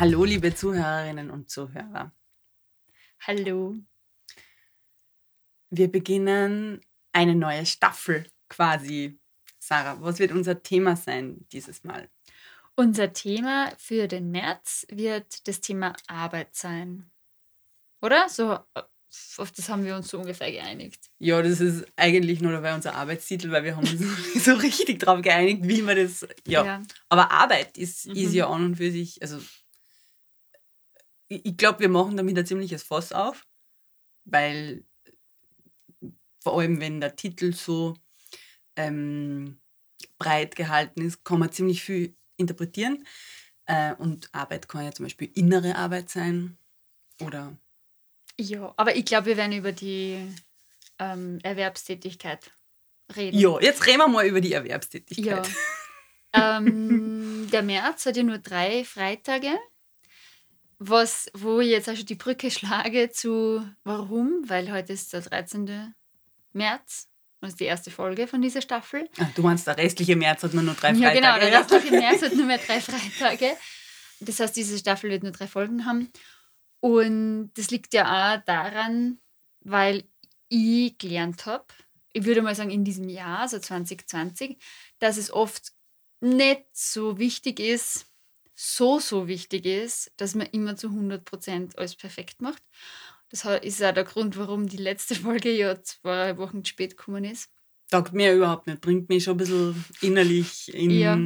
Hallo, liebe Zuhörerinnen und Zuhörer. Hallo. Wir beginnen eine neue Staffel quasi. Sarah, was wird unser Thema sein dieses Mal? Unser Thema für den März wird das Thema Arbeit sein. Oder? So, äh, auf das haben wir uns so ungefähr geeinigt. Ja, das ist eigentlich nur dabei unser Arbeitstitel, weil wir haben uns nicht so richtig darauf geeinigt, wie man das. Ja. ja. Aber Arbeit ist, mhm. ist ja an und für sich, also ich glaube, wir machen damit ein ziemliches Fass auf, weil vor allem, wenn der Titel so ähm, breit gehalten ist, kann man ziemlich viel interpretieren. Äh, und Arbeit kann ja zum Beispiel innere Arbeit sein oder. Ja, aber ich glaube, wir werden über die ähm, Erwerbstätigkeit reden. Ja, jetzt reden wir mal über die Erwerbstätigkeit. Ja. ähm, der März hat ja nur drei Freitage was, wo ich jetzt auch schon die Brücke schlage zu warum, weil heute ist der 13. März. Das ist die erste Folge von dieser Staffel. Ach, du meinst, der restliche März hat nur noch drei Freitage? Ja, genau, der restliche März hat nur mehr drei Freitage. Das heißt, diese Staffel wird nur drei Folgen haben. Und das liegt ja auch daran, weil ich gelernt habe, ich würde mal sagen, in diesem Jahr, also 2020, dass es oft nicht so wichtig ist, so, so wichtig ist, dass man immer zu 100% alles perfekt macht. Das ist auch der Grund, warum die letzte Folge ja zwei Wochen zu spät gekommen ist. Taugt mir überhaupt nicht, bringt mich schon ein bisschen innerlich in. Ja.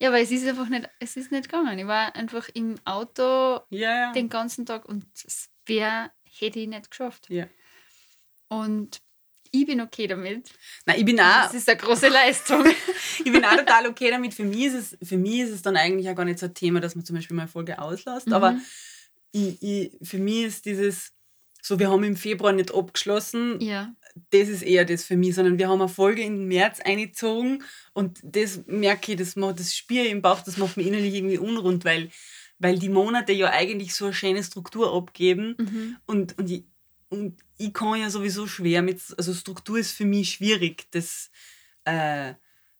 ja, aber es ist einfach nicht, es ist nicht gegangen. Ich war einfach im Auto ja. den ganzen Tag und es wäre, hätte ich nicht geschafft. Ja. Und ich bin okay damit. Nein, ich bin auch. Das ist eine große Leistung. ich bin auch total okay damit. Für mich, ist es, für mich ist es dann eigentlich auch gar nicht so ein Thema, dass man zum Beispiel mal eine Folge auslässt. Mhm. Aber ich, ich, für mich ist dieses, so wir haben im Februar nicht abgeschlossen, ja. das ist eher das für mich, sondern wir haben eine Folge im März eingezogen und das merke ich, das, macht, das ich im Bauch, das macht mich innerlich irgendwie unrund, weil, weil die Monate ja eigentlich so eine schöne Struktur abgeben mhm. und, und ich, und ich kann ja sowieso schwer mit, also Struktur ist für mich schwierig, das, äh,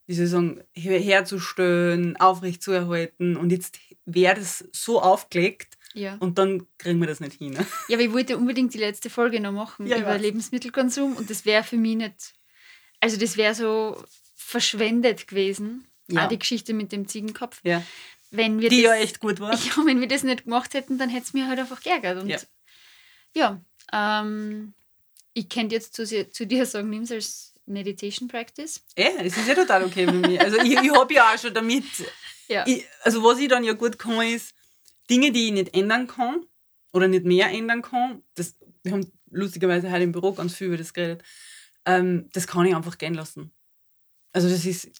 wie soll ich sagen, herzustellen, aufrecht zu erhalten. Und jetzt wäre das so aufgelegt ja. und dann kriegen wir das nicht hin. Ja, aber ich wollte unbedingt die letzte Folge noch machen ja, über Lebensmittelkonsum und das wäre für mich nicht, also das wäre so verschwendet gewesen. Ja. Auch die Geschichte mit dem Ziegenkopf. Ja. Wenn wir die das, ja echt gut war. Ja, wenn wir das nicht gemacht hätten, dann hätte es mir halt einfach geärgert. Und ja, ja ähm, ich könnte jetzt zu, zu dir sagen, nimm es als Meditation Practice. Ja, es ist ja total okay für mich. Also ich, ich habe ja auch schon damit, ja. ich, also was ich dann ja gut kann, ist Dinge, die ich nicht ändern kann oder nicht mehr ändern kann. Das, wir haben lustigerweise heute im Büro ganz viel über das geredet. Ähm, das kann ich einfach gehen lassen. Also das ist,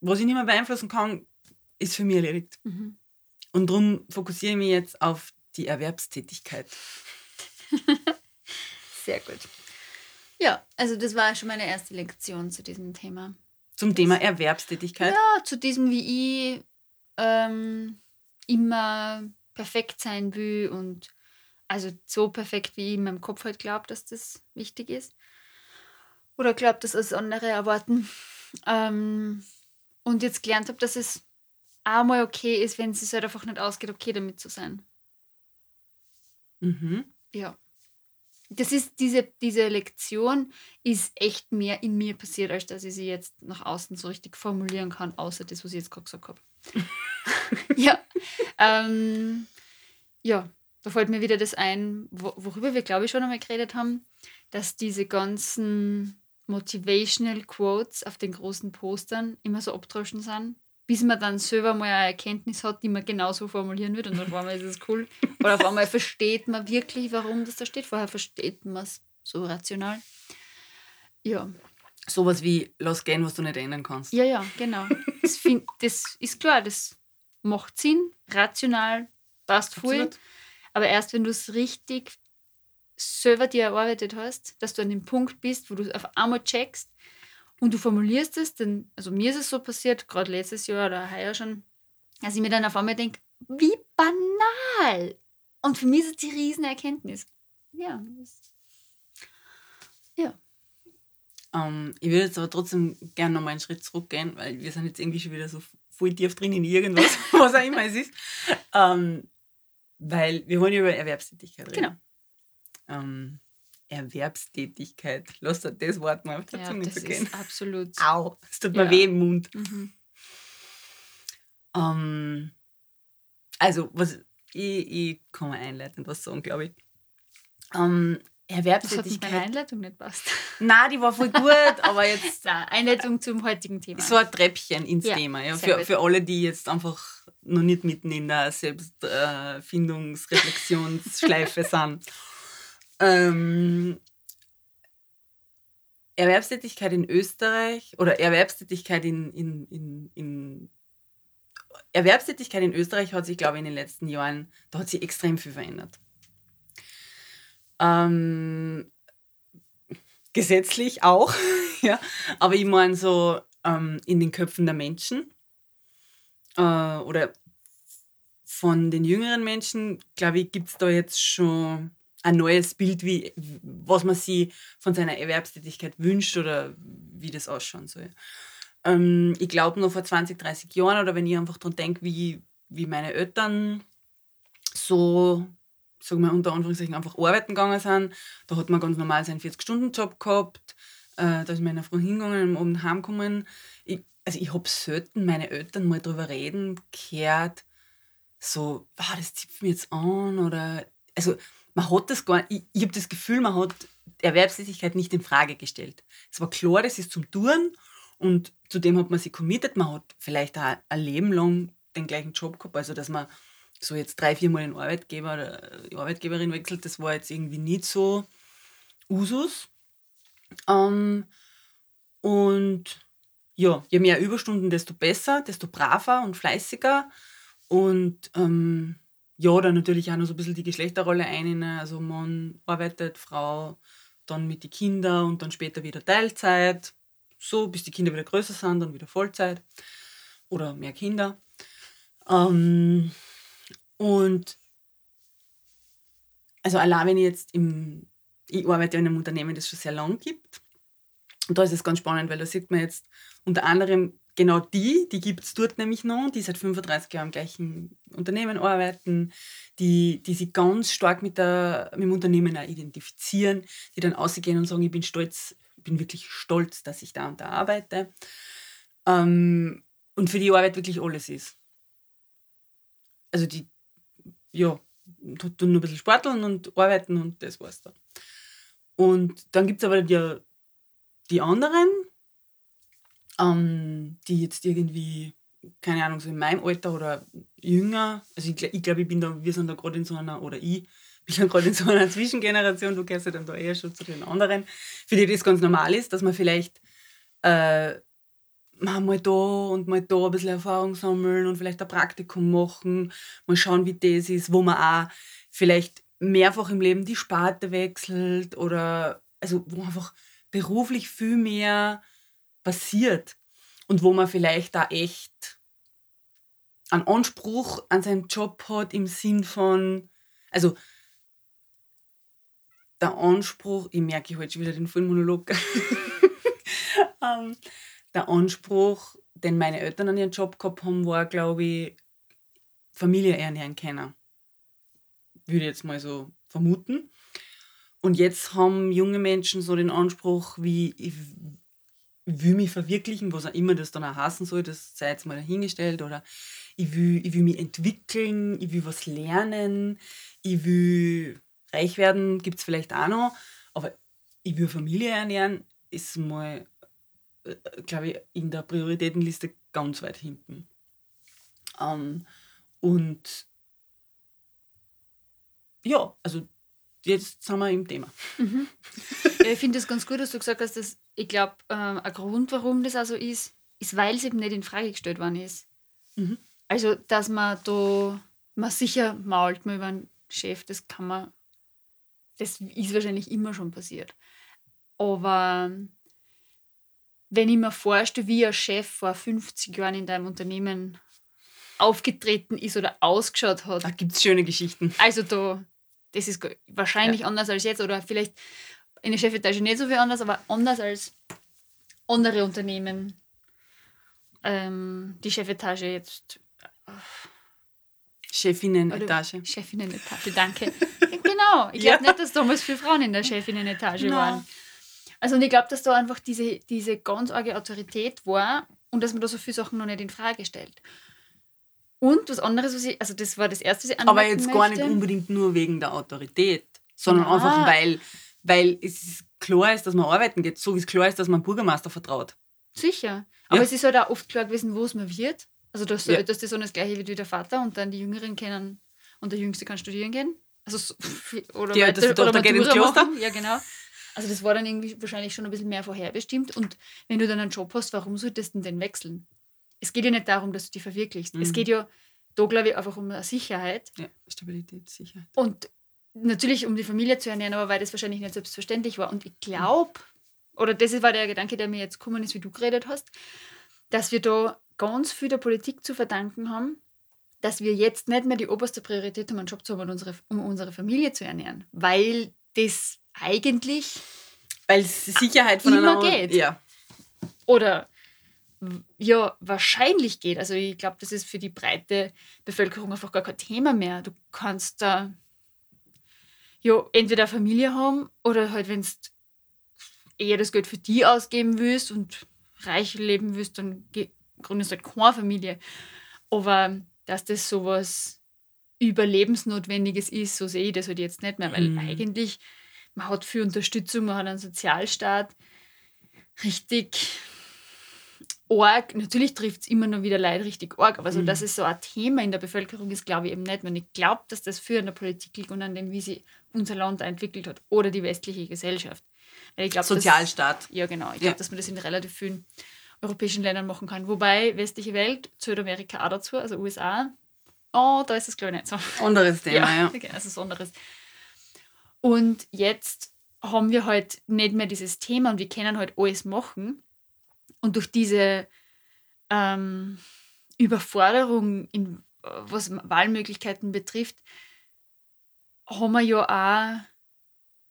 was ich nicht mehr beeinflussen kann, ist für mich erledigt. Mhm. Und darum fokussiere ich mich jetzt auf die Erwerbstätigkeit. Sehr gut. Ja, also das war schon meine erste Lektion zu diesem Thema. Zum Thema Erwerbstätigkeit? Ja, zu diesem, wie ich ähm, immer perfekt sein will und also so perfekt, wie ich in meinem Kopf halt glaube, dass das wichtig ist. Oder glaubt, dass es andere erwarten. Ähm, und jetzt gelernt habe, dass es auch mal okay ist, wenn es sich halt einfach nicht ausgeht, okay damit zu sein. Mhm. Ja das ist diese, diese Lektion ist echt mehr in mir passiert, als dass ich sie jetzt nach außen so richtig formulieren kann, außer das, was ich jetzt gerade gesagt habe. ja. Ähm, ja, da fällt mir wieder das ein, worüber wir, glaube ich, schon einmal geredet haben, dass diese ganzen Motivational Quotes auf den großen Postern immer so abdroschen sind bis man dann selber mal eine Erkenntnis hat, die man genauso formulieren wird und dann auf einmal ist es cool. Oder auf einmal versteht man wirklich, warum das da steht. Vorher versteht man es so rational. Ja. Sowas wie, lass gehen, was du nicht ändern kannst. Ja, ja, genau. Das, find, das ist klar, das macht Sinn, rational, passt voll. Aber erst wenn du es richtig selber dir erarbeitet hast, dass du an dem Punkt bist, wo du auf einmal checkst, und du formulierst es, denn, also mir ist es so passiert, gerade letztes Jahr oder heuer schon, dass ich mir dann auf einmal denke, wie banal. Und für mich ist es die Riesenerkenntnis. Ja. Ja. Um, ähm, ich würde jetzt aber trotzdem gerne noch mal einen Schritt zurückgehen, weil wir sind jetzt irgendwie schon wieder so voll tief drin in irgendwas, was auch immer es ist. Um, ähm, weil wir wollen über Erwerbstätigkeit reden. Genau. Ähm, Erwerbstätigkeit. Lass dir das Wort mal auf der Ja, Zunge das zu gehen. ist absolut. Au, es tut mir Ja. weh im Mund. Mhm. Ähm, also, was ich, ich kann mal einleitend was sagen, glaube ich. Ähm, Das hat Erwerbstätigkeit. Einleitung nicht passt. Nein, die war voll gut, aber jetzt Einleitung zum heutigen Thema. so ein Treppchen ins Ja, Thema. Ja, für, gut. für alle, die jetzt einfach noch nicht mitten in der Selbstfindungs-Reflexionsschleife sind. Ähm, Erwerbstätigkeit in Österreich oder Erwerbstätigkeit in, in, in, in Erwerbstätigkeit in Österreich hat sich, glaube ich, in den letzten Jahren, da hat sich extrem viel verändert. Ähm, gesetzlich auch, ja. Aber ich meine so ähm, in den Köpfen der Menschen äh, oder von den jüngeren Menschen, glaube ich, gibt es da jetzt schon ein neues Bild, wie, was man sich von seiner Erwerbstätigkeit wünscht oder wie das ausschauen soll. Ähm, ich glaube, noch vor 20, 30 Jahren oder wenn ich einfach daran denke, wie, wie meine Eltern so, sagen wir unter Anführungszeichen, einfach arbeiten gegangen sind, da hat man ganz normal seinen 40-Stunden-Job gehabt, äh, da ist man in der Früh hingegangen und Abend heimgekommen. Ich, also ich habe selten meine Eltern mal darüber reden gehört, so, ah, das zieht mir jetzt an oder, also man hat das gar ich, ich habe das Gefühl, man hat Erwerbstätigkeit nicht in Frage gestellt. Es war klar, das ist zum Tun und zudem hat man sich committed, man hat vielleicht auch ein Leben lang den gleichen Job gehabt, also dass man so jetzt drei, viermal den Arbeitgeber oder die Arbeitgeberin wechselt, das war jetzt irgendwie nicht so Usus. Ähm, und ja, je mehr Überstunden, desto besser, desto braver und fleißiger. Und ähm, ja, dann natürlich auch noch so ein bisschen die Geschlechterrolle ein. Also Mann arbeitet, Frau dann mit den Kindern und dann später wieder Teilzeit. So, bis die Kinder wieder größer sind, dann wieder Vollzeit. Oder mehr Kinder. Ähm, und also allein wenn ich jetzt im, ich arbeite in einem Unternehmen, das schon sehr lang gibt. Und da ist es ganz spannend, weil da sieht man jetzt unter anderem genau die, die gibt es dort nämlich noch, die seit 35 Jahren im gleichen Unternehmen arbeiten, die, die sich ganz stark mit, der, mit dem Unternehmen auch identifizieren, die dann ausgehen und sagen, ich bin stolz, ich bin wirklich stolz, dass ich da und da arbeite. Ähm, und für die Arbeit wirklich alles ist. Also die, ja, tun nur ein bisschen sporteln und arbeiten und das war's dann. Und dann gibt es aber die, die anderen, ähm, die jetzt irgendwie, keine Ahnung, so in meinem Alter oder jünger, also ich, ich glaube, ich bin da, wir sind da gerade in so einer, oder ich bin da gerade in so einer Zwischengeneration, du gehörst ja dann da eher schon zu den anderen, für die das ganz normal ist, dass man vielleicht äh, mal mal da und mal da ein bisschen Erfahrung sammeln und vielleicht ein Praktikum machen, mal schauen, wie das ist, wo man auch vielleicht mehrfach im Leben die Sparte wechselt oder also wo einfach beruflich viel mehr passiert und wo man vielleicht da echt einen Anspruch an seinen Job hat im Sinn von, also der Anspruch, ich merke, halte schon wieder den vollen Monolog, ähm, der Anspruch, den meine Eltern an ihren Job gehabt haben, war, glaube ich, Familie ernähren können. Würde ich jetzt mal so vermuten. Und jetzt haben junge Menschen so den Anspruch, wie ich will mich verwirklichen, was auch immer das dann auch heißen soll, das sei jetzt mal dahingestellt. Oder ich will, ich will mich entwickeln, ich will was lernen, ich will reich werden, gibt es vielleicht auch noch. Aber ich will Familie ernähren, ist mal, äh, glaube ich, in der Prioritätenliste ganz weit hinten. Ähm, und ja, also jetzt sind wir im Thema. Mhm. Ich finde es ganz gut, dass du gesagt hast, dass ich glaube, ähm, ein Grund, warum das also ist, ist, weil es eben nicht in Frage gestellt worden ist. Mhm. Also, dass man da, man sicher mault man über einen Chef, das kann man, das ist wahrscheinlich immer schon passiert. Aber wenn ich mir vorstelle, wie ein Chef vor 50 Jahren in deinem Unternehmen aufgetreten ist oder ausgeschaut hat, Da gibt es schöne Geschichten. also da, das ist wahrscheinlich anders als jetzt oder vielleicht in der Chefetage nicht so viel anders, aber anders als andere Unternehmen. Ähm, die Chefetage jetzt Chefinnen-Etage. Chefinnen-Etage, danke. genau. Ich glaube ja. nicht, dass damals viele Frauen in der Chefinnen-Etage no. waren. Also und ich glaube, dass da einfach diese, diese ganz arge Autorität war und dass man da so viele Sachen noch nicht in Frage stellt. Und was anderes, was ich, also das war das Erste, was ich Aber jetzt möchte. gar nicht unbedingt nur wegen der Autorität, sondern Nein. einfach, weil, weil es klar ist, dass man arbeiten geht, so wie es klar ist, dass man Bürgermeister vertraut. Sicher. Aber ja. es ist halt auch oft klar gewesen, wo es man wird. Also, dass, ja. dass das so das Gleiche wird wie der Vater und dann die Jüngeren können und der Jüngste kann studieren gehen. Also, oder ja, weiter, das oder geht ins Kloster. Machen. Ja, genau. Also, das war dann irgendwie wahrscheinlich schon ein bisschen mehr vorherbestimmt. Und wenn du dann einen Job hast, warum solltest du denn wechseln? Es geht ja nicht darum, dass du dich verwirklichst. Mhm. Es geht ja da, glaube ich, einfach um Sicherheit. Ja, Stabilität, Sicherheit. Und natürlich, um die Familie zu ernähren, aber weil das wahrscheinlich nicht selbstverständlich war. Und ich glaube, oder das war der Gedanke, der mir jetzt gekommen ist, wie du geredet hast, dass wir da ganz viel der Politik zu verdanken haben, dass wir jetzt nicht mehr die oberste Priorität haben, einen Job zu haben, um unsere, um unsere Familie zu ernähren. Weil das eigentlich. Weil es Sicherheit von immer geht. Ja. Oder ja, wahrscheinlich geht. Also ich glaube, das ist für die breite Bevölkerung einfach gar kein Thema mehr. Du kannst da ja entweder Familie haben oder halt, wenn du eher das Geld für die ausgeben willst und reich leben willst, dann gründest du halt keine Familie. Aber dass das sowas Überlebensnotwendiges ist, so sehe ich das halt jetzt nicht mehr, weil mhm. eigentlich man hat viel Unterstützung, man hat einen Sozialstaat, richtig arg, natürlich trifft es immer noch wieder Leid richtig arg, aber so, mhm. dass es so ein Thema in der Bevölkerung ist, glaube ich eben nicht. Und ich glaube, dass das für an der Politik liegt und an dem, wie sie unser Land entwickelt hat oder die westliche Gesellschaft. Glaub, Sozialstaat. Dass, ja, genau. Ich glaube, ja. dass man das in relativ vielen europäischen Ländern machen kann. Wobei westliche Welt, Südamerika auch dazu, also USA, oh, da ist es glaube ich nicht so. Anderes Thema, ja. ja. Okay, also so anderes. Und jetzt haben wir halt nicht mehr dieses Thema und wir können halt alles machen. Und durch diese ähm, Überforderung, in, was Wahlmöglichkeiten betrifft, haben wir ja auch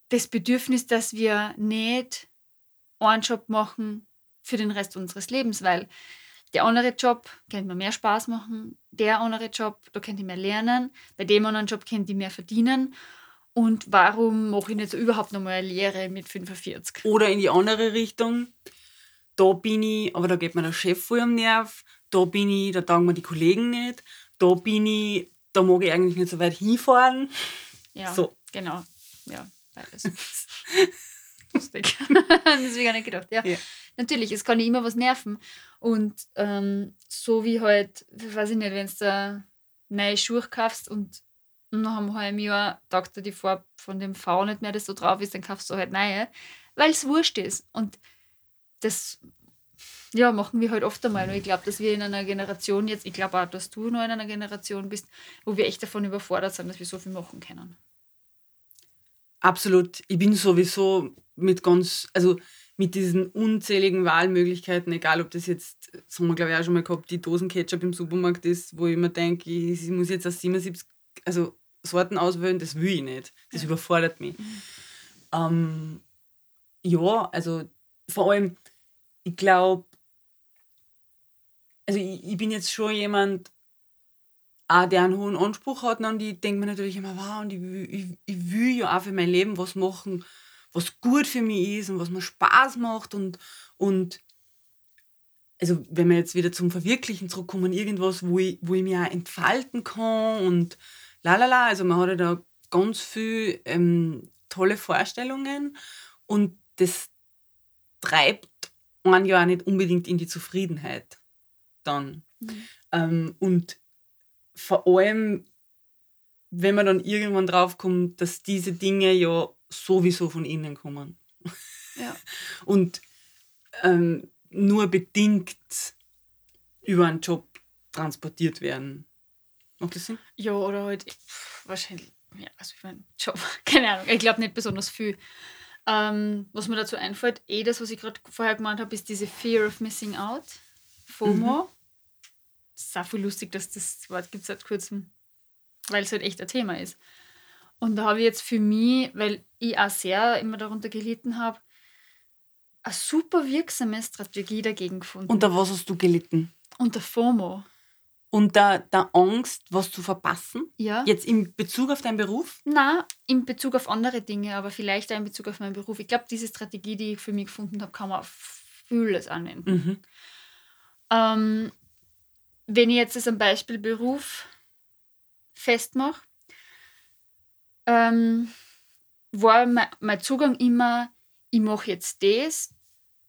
das Bedürfnis, dass wir nicht einen Job machen für den Rest unseres Lebens, weil der andere Job könnte mir mehr Spaß machen, der andere Job, da könnte ich mehr lernen, bei dem anderen Job könnte ich mehr verdienen. Und warum mache ich nicht so überhaupt nochmal eine Lehre mit 45? Oder in die andere Richtung, da bin ich, aber da geht mir der Chef voll am Nerv, da bin ich, da taugen mir die Kollegen nicht, da bin ich, da mag ich eigentlich nicht so weit hinfahren. Ja, so. genau. Ja, beides. Lustig. das habe ich gar nicht gedacht. Ja. ja. Natürlich, es kann immer was nerven. Und ähm, so wie halt, weiß ich nicht, wenn du da neue Schuhe kaufst und nach einem halben Jahr taugt dir die Farbe von dem V nicht mehr, das so drauf ist, dann kaufst du halt neue, weil es wurscht ist. Und das ja, machen wir halt oft einmal. Und ich glaube, dass wir in einer Generation jetzt, ich glaube auch, dass du noch in einer Generation bist, wo wir echt davon überfordert sind, dass wir so viel machen können. Absolut. Ich bin sowieso mit ganz, also mit diesen unzähligen Wahlmöglichkeiten, egal ob das jetzt, das haben wir glaube ich auch schon mal gehabt, die Dosen Ketchup im Supermarkt ist, wo ich mir denke, ich, ich muss jetzt aus 77 also Sorten auswählen, das will ich nicht. Das ja. überfordert mich. Mhm. Ähm, ja, also vor allem, ich glaube, also ich, ich, bin jetzt schon jemand, auch der einen hohen Anspruch hat, und ich denke mir natürlich immer, wow, und ich, ich, ich will ja auch für mein Leben was machen, was gut für mich ist und was mir Spaß macht und, und also wenn wir jetzt wieder zum Verwirklichen zurückkommen, irgendwas, wo ich, wo ich mich auch entfalten kann und lalala, also man hat ja da ganz viel ähm, tolle Vorstellungen und das treibt man ja auch nicht unbedingt in die Zufriedenheit dann. Mhm. Ähm, und vor allem, wenn man dann irgendwann draufkommt, dass diese Dinge ja sowieso von innen kommen. Ja. Und ähm, nur bedingt über einen Job transportiert werden. Macht das Sinn? Ja, oder halt wahrscheinlich, ja, also ich meine, Job, keine Ahnung, ich glaube nicht besonders viel. Ähm, was mir dazu einfällt, eh das, was ich gerade vorher gemeint habe, ist diese Fear of Missing Out, FOMO. Mhm. Auch viel lustig, dass das Wort gibt seit kurzem, weil es halt echt ein Thema ist. Und da habe ich jetzt für mich, weil ich auch sehr immer darunter gelitten habe, eine super wirksame Strategie dagegen gefunden. Unter was hast du gelitten? Unter FOMO. Und der, der Angst, was zu verpassen? Ja. Jetzt in Bezug auf deinen Beruf? Na, in Bezug auf andere Dinge, aber vielleicht auch in Bezug auf meinen Beruf. Ich glaube, diese Strategie, die ich für mich gefunden habe, kann man auf vieles anwenden. Mhm. Ähm, wenn ich jetzt das am Beispiel Beruf festmache, ähm, war mein, mein Zugang immer, ich mache jetzt das,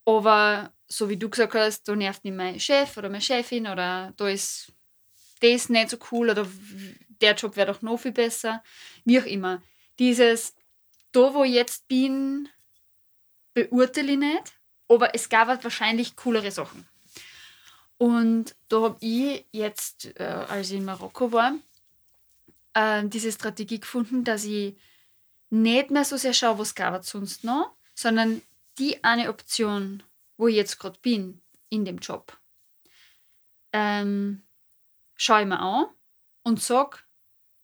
aber so wie du gesagt hast, da nervt mich mein Chef oder meine Chefin oder da ist das nicht so cool oder der Job wäre doch noch viel besser. Wie auch immer. Dieses, da wo ich jetzt bin, beurteile ich nicht, aber es gab halt wahrscheinlich coolere Sachen. Und da habe ich jetzt, äh, als ich in Marokko war, äh, diese Strategie gefunden, dass ich nicht mehr so sehr schaue, was gab es sonst noch, sondern die eine Option, wo ich jetzt gerade bin, in dem Job, ähm, schaue ich mir an und sage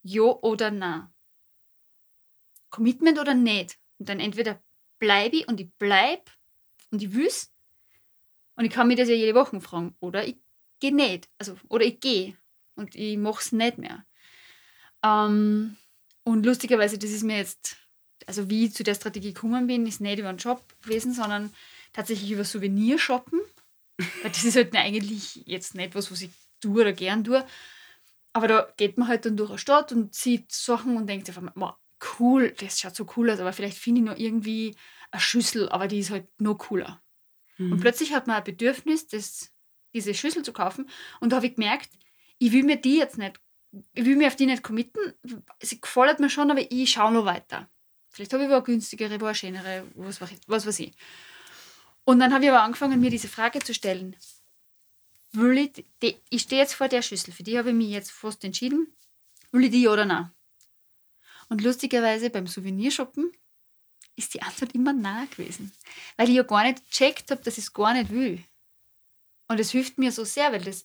ja oder nein. Commitment oder nicht. Und dann entweder bleibe ich und ich bleibe und ich will's. Und ich kann mir das ja jede Woche fragen. Oder ich gehe nicht. Also, oder ich gehe und ich mache es nicht mehr. Ähm, und lustigerweise, das ist mir jetzt, also wie ich zu der Strategie gekommen bin, ist nicht über einen Job gewesen, sondern tatsächlich über Souvenirshoppen. Weil das ist halt eigentlich jetzt nicht was, was ich tue oder gern tue. Aber da geht man halt dann durch eine Stadt und sieht Sachen und denkt sich, auf einmal, "Wow, cool, das schaut so cool aus, aber vielleicht finde ich noch irgendwie eine Schüssel, aber die ist halt noch cooler. Mhm. Und plötzlich hat man ein Bedürfnis, das, diese Schüssel zu kaufen. Und da habe ich gemerkt, ich will mir die jetzt nicht, ich will mir auf die nicht committen. Sie gefällt mir schon, aber ich schaue noch weiter. Vielleicht habe ich aber eine günstigere, eine schönere, was, was weiß ich. Und dann habe ich aber angefangen, mir diese Frage zu stellen. Will ich, die, ich stehe jetzt vor der Schüssel, für die habe ich mich jetzt fast entschieden. Will ich die ja oder nein? Und lustigerweise beim Souvenirshoppen ist die Antwort immer nah gewesen. Weil ich ja gar nicht gecheckt habe, dass ich es gar nicht will. Und es hilft mir so sehr, weil das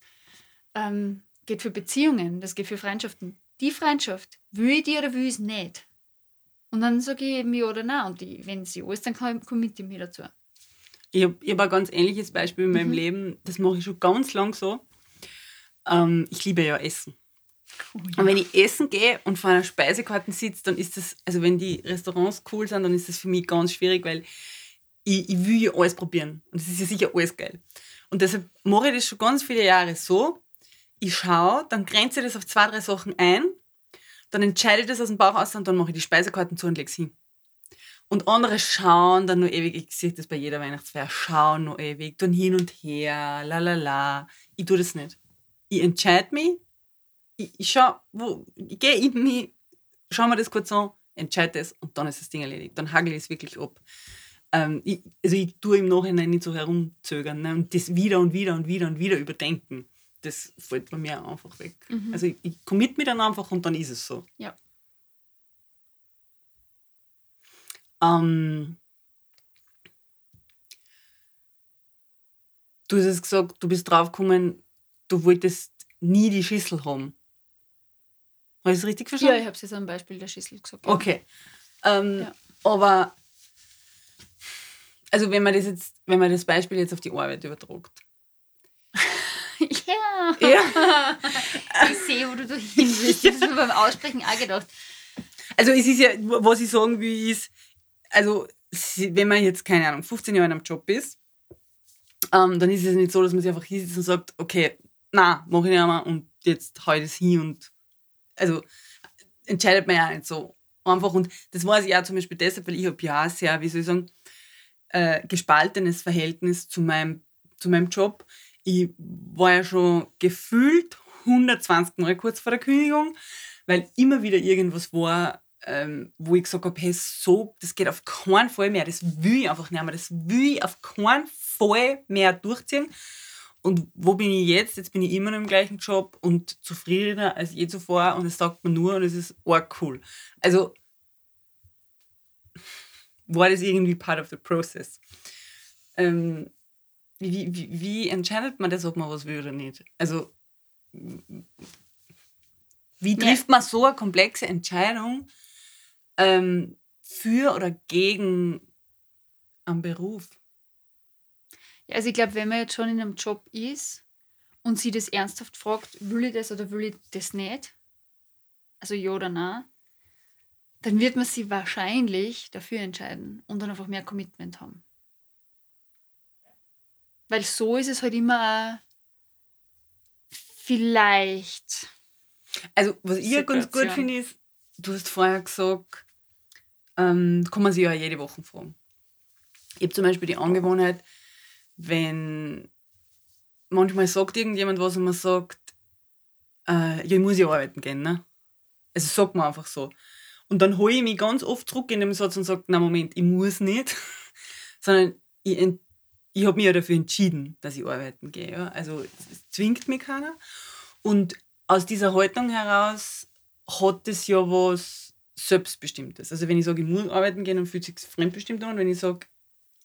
ähm, geht für Beziehungen, das geht für Freundschaften. Die Freundschaft, will ich die oder will ich es nicht? Und dann sage ich eben ja oder nein. Und die, wenn sie alles, dann kann ich, ich mich dazu. Ich habe hab ein ganz ähnliches Beispiel in meinem Mhm. Leben. Das mache ich schon ganz lang so. Ähm, ich liebe ja Essen. Oh Und wenn ich essen gehe und vor einer Speisekarte sitze, dann ist das, also wenn die Restaurants cool sind, dann ist das für mich ganz schwierig, weil ich, ich will ja alles probieren. Und es ist ja sicher alles geil. Und deshalb mache ich das schon ganz viele Jahre so. Ich schaue, dann grenze ich das auf zwei, drei Sachen ein, dann entscheide ich das aus dem Bauch aus und dann mache ich die Speisekarten zu und lege es hin. Und andere schauen dann nur ewig, ich sehe das bei jeder Weihnachtsfeier, schauen nur ewig, tun hin und her, la la la. Ich tue das nicht. Ich entscheide mich, ich, ich schau, wo, ich gehe in mich, schau mir das kurz an, entscheide das und dann ist das Ding erledigt. Dann hagel ich es wirklich ab. Ähm, ich, also ich tue im Nachhinein nicht so herumzögern ne? und das wieder und wieder und wieder und wieder überdenken. Das fällt bei mir einfach weg. Mhm. Also ich, ich commit mich dann einfach und dann ist es so. Ja. Ähm, du hast es gesagt, du bist draufgekommen, du wolltest nie die Schüssel haben. Habe ich das richtig Ja, verstanden? ich habe es jetzt am Beispiel der Schüssel gesagt. Okay. Ähm, Ja. Aber also wenn man das jetzt, wenn man das Beispiel jetzt auf die Arbeit übertragt. ja. Ja. Ich sehe, wo du da hin willst. Das ist mir beim Aussprechen auch gedacht. Also es ist ja, was ich sagen will, ist, also wenn man jetzt, keine Ahnung, 15 Jahre in einem Job ist, ähm, dann ist es nicht so, dass man sich einfach hinsetzt und sagt, okay, na, mach ich nicht mehr und jetzt ich das hin und also entscheidet man ja nicht so einfach. Und das weiß ich auch zum Beispiel deshalb, weil ich habe ja sehr, wie soll ich sagen, äh, gespaltenes Verhältnis zu meinem, zu meinem Job. Ich war ja schon gefühlt 120 Mal kurz vor der Kündigung, weil immer wieder irgendwas war, ähm, wo ich gesagt habe, hey, so, das geht auf keinen Fall mehr, das will ich einfach nicht mehr, das will ich auf keinen Fall mehr durchziehen. Und wo bin ich jetzt? Jetzt bin ich immer noch im gleichen Job und zufriedener als je zuvor und es sagt mir nur und es ist arg cool. Also war das irgendwie part of the process. Ähm, wie, wie, wie entscheidet man das, ob man was will oder nicht? Also wie Ja. trifft man so eine komplexe Entscheidung ähm, für oder gegen einen Beruf? Ja, also ich glaube, wenn man jetzt schon in einem Job ist und sie das ernsthaft fragt, will ich das oder will ich das nicht, also ja oder nein, dann wird man sie wahrscheinlich dafür entscheiden und dann einfach mehr Commitment haben. Weil so ist es halt immer vielleicht. Also, was ich ja ganz gut Situation. finde, ist, du hast vorher gesagt, ähm, kann man sich ja jede Woche fragen. Ich habe zum Beispiel die Angewohnheit, wenn manchmal sagt irgendjemand was und man sagt, äh, ja, ich muss ja arbeiten gehen, ne? Also sagt man einfach so. Und dann hole ich mich ganz oft zurück in dem Satz und sage, na Moment, ich muss nicht, sondern ich, ich habe mich ja dafür entschieden, dass ich arbeiten gehe. Ja? Also zwingt mich keiner. Und aus dieser Haltung heraus hat es ja was Selbstbestimmtes. Also wenn ich sage, ich muss arbeiten gehen, dann fühlt sich fremdbestimmt an. Wenn ich sage,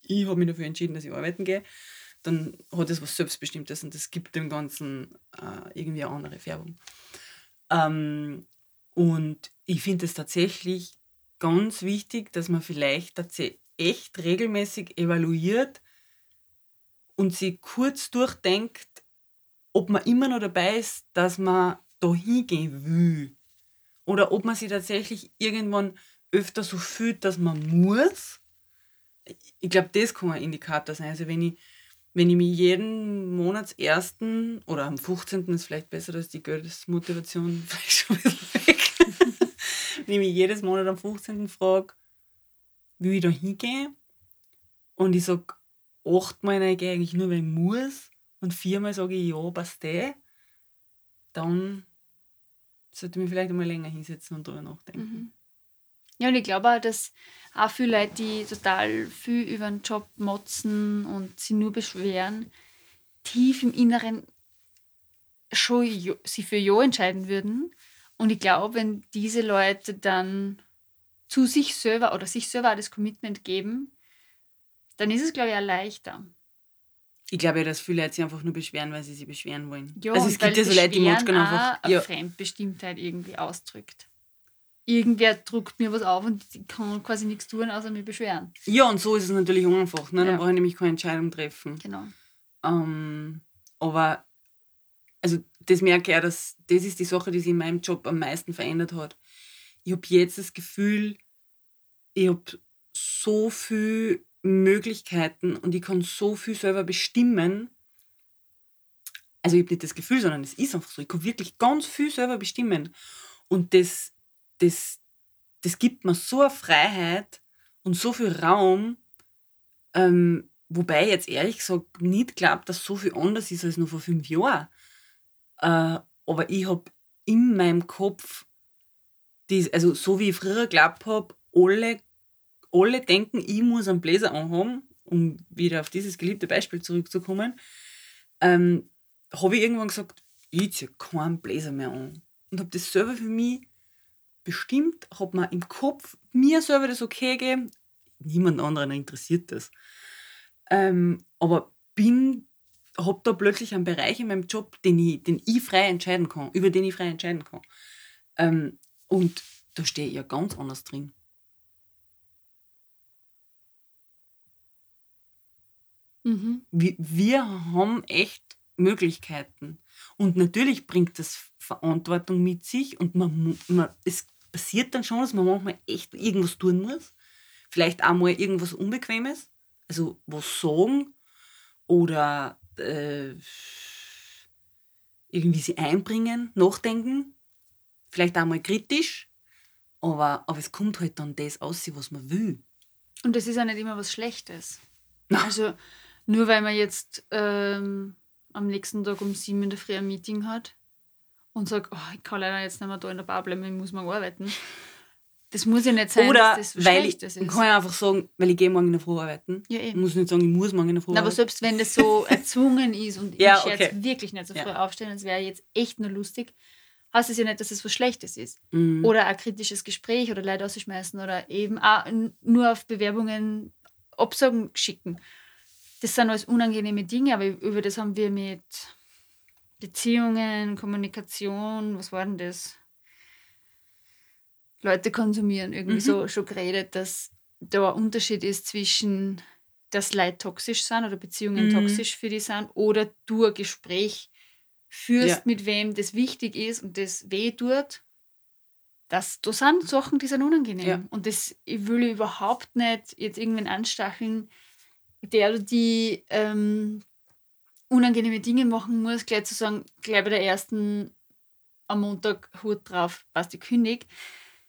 ich habe mich dafür entschieden, dass ich arbeiten gehe, dann hat es was Selbstbestimmtes und das gibt dem Ganzen äh, irgendwie eine andere Färbung. Ähm, und ich finde es tatsächlich ganz wichtig, dass man vielleicht tatsächlich echt regelmäßig evaluiert und sich kurz durchdenkt, ob man immer noch dabei ist, dass man da hingehen will. Oder ob man sich tatsächlich irgendwann öfter so fühlt, dass man muss. Ich glaube, das kann ein Indikator sein. Also wenn ich, wenn ich mich jeden Monatsersten oder am 15. ist vielleicht besser, dass die Geldmotivation vielleicht schon ein bisschen weg. wenn ich mich jedes Monat am 15. frage, wie ich da hingehe und ich sage, achtmal nein, ich gehe eigentlich nur, weil ich muss und viermal sage ich, ja, passt eh, dann sollte mich vielleicht einmal länger hinsetzen und drüber nachdenken. Mhm. Ja, und ich glaube auch, dass auch viele Leute, die total viel über den Job motzen und sich nur beschweren, tief im Inneren schon jo- sich für Ja entscheiden würden. Und ich glaube, wenn diese Leute dann zu sich selber oder sich selber das Commitment geben, dann ist es, glaube ich, auch leichter. Ich glaube ja, dass viele Leute sich einfach nur beschweren, weil sie sich beschweren wollen. Ja, also es gibt ja so Leute, die manchmal einfach. eine Ja, Fremdbestimmtheit irgendwie ausdrückt. Irgendwer druckt mir was auf und ich kann quasi nichts tun, außer mich beschweren. ja, und so ist es natürlich einfach. Ne? Dann Ja. brauche ich nämlich keine Entscheidung treffen. Genau. Ähm, aber also das merke ich auch, dass das ist die Sache, die sich in meinem Job am meisten verändert hat. Ich habe jetzt das Gefühl, ich habe so viele Möglichkeiten und ich kann so viel selber bestimmen. Also ich habe nicht das Gefühl, sondern es ist einfach so. Ich kann wirklich ganz viel selber bestimmen. Und das, das, das gibt mir so eine Freiheit und so viel Raum, ähm, wobei ich jetzt ehrlich gesagt nicht glaube, dass so viel anders ist als noch vor fünf Jahren. Äh, aber ich habe in meinem Kopf, dies, also so wie ich früher geglaubt habe, alle, alle denken, ich muss einen Bläser anhaben, um wieder auf dieses geliebte Beispiel zurückzukommen, ähm, habe ich irgendwann gesagt, ich ziehe keinen Bläser mehr an. Und habe das selber für mich bestimmt, habe mir im Kopf mir selber das okay gegeben. Niemand anderen interessiert das. Ähm, aber bin, habe da plötzlich einen Bereich in meinem Job, den ich, den ich frei entscheiden kann, über den ich frei entscheiden kann. Ähm, und da stehe ich ja ganz anders drin. Mhm. wir, wir haben echt Möglichkeiten. Und natürlich bringt das Verantwortung mit sich und man, man, es passiert dann schon, dass man manchmal echt irgendwas tun muss. Vielleicht auch mal irgendwas Unbequemes, also was sagen oder äh, irgendwie sie einbringen, nachdenken, vielleicht auch mal kritisch, aber, aber es kommt halt dann das aus, was man will. Und das ist ja nicht immer was Schlechtes. Na. Also nur weil man jetzt ähm, am nächsten Tag um sieben in der Früh ein Meeting hat und sagt, oh, ich kann leider jetzt nicht mehr da in der Bar bleiben, ich muss morgen arbeiten. Das muss ja nicht sein, Oder dass das weil ich, ich ist. kann ja einfach sagen, weil ich gehe morgen in der Früh arbeiten. Ja, Ich eben. muss nicht sagen, ich muss morgen in der Früh Na, aber arbeiten. selbst wenn das so erzwungen ist und Ja, ich okay. jetzt wirklich nicht so Ja. früh aufstehen, das wäre jetzt echt nur lustig, heißt es ja nicht, dass es was Schlechtes ist. Mhm. Oder ein kritisches Gespräch oder Leute ausschmeißen oder eben auch nur auf Bewerbungen Absagen schicken. Das sind alles unangenehme Dinge, aber über das haben wir mit Beziehungen, Kommunikation, was war denn das? Leute konsumieren, irgendwie Mhm. so schon geredet, dass da ein Unterschied ist zwischen, dass Leute toxisch sind oder Beziehungen Mhm. toxisch für die sind oder du ein Gespräch führst, Ja. mit wem das wichtig ist und das weh tut, das, da sind Sachen, die sind unangenehm. Ja. Und das ich will überhaupt nicht jetzt irgendwen anstacheln, der oder die ähm, unangenehme Dinge machen muss, gleich zu sagen, gleich bei der ersten am Montag Hut drauf, passt die kündig.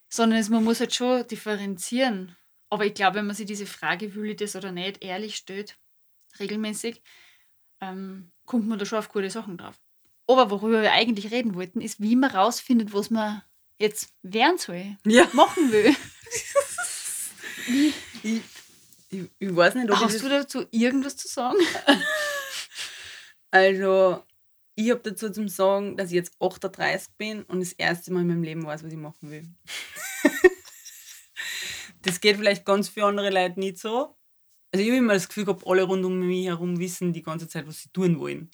Sondern es, man muss halt schon differenzieren. Aber ich glaube, wenn man sich diese Frage, will ich das oder nicht, ehrlich stellt, regelmäßig, ähm, kommt man da schon auf gute Sachen drauf. Aber worüber wir eigentlich reden wollten, ist, wie man rausfindet, was man jetzt werden soll, Ja. machen will. Ich, ich, ich weiß nicht, ob ich Hast du dazu irgendwas zu sagen? Also, ich habe dazu zum Sagen, dass ich jetzt 38 bin und das erste Mal in meinem Leben weiß, was ich machen will. das geht vielleicht ganz für andere Leute nicht so. Also, ich habe immer das Gefühl gehabt, alle rund um mich herum wissen die ganze Zeit, was sie tun wollen.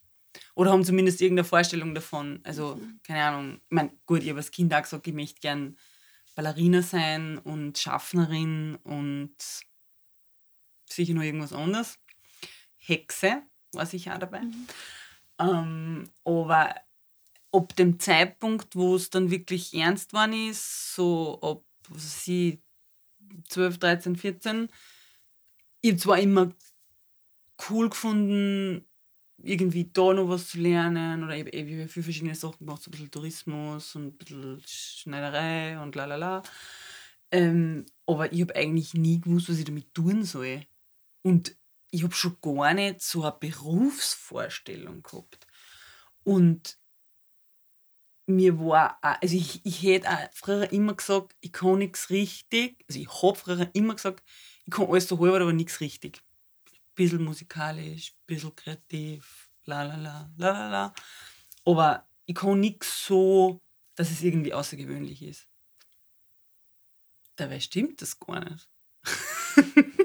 Oder haben zumindest irgendeine Vorstellung davon. Also, keine Ahnung. Ich meine, gut, ich habe als Kind auch gesagt, ich möchte gern Ballerina sein und Schaffnerin und sicher noch irgendwas anderes. Hexe war sicher auch dabei. Ähm, aber ab dem Zeitpunkt, wo es dann wirklich ernst war, ist, so weiß ich, 12, 13, 14, ich habe zwar immer cool gefunden, irgendwie da noch was zu lernen oder ich habe viele verschiedene Sachen gemacht, so ein bisschen Tourismus und ein bisschen Schneiderei und la la la. Ähm, aber ich habe eigentlich nie gewusst, was ich damit tun soll. Und ich habe schon gar nicht so eine Berufsvorstellung gehabt. Und mir war, auch, also ich, ich hätte auch früher immer gesagt, ich kann nichts richtig. Also ich habe früher immer gesagt, ich kann alles so halb, aber nichts richtig. Bisschen musikalisch, bisschen kreativ, la la la, la la la. Aber ich kann nichts so, dass es irgendwie außergewöhnlich ist. Dabei stimmt das gar nicht.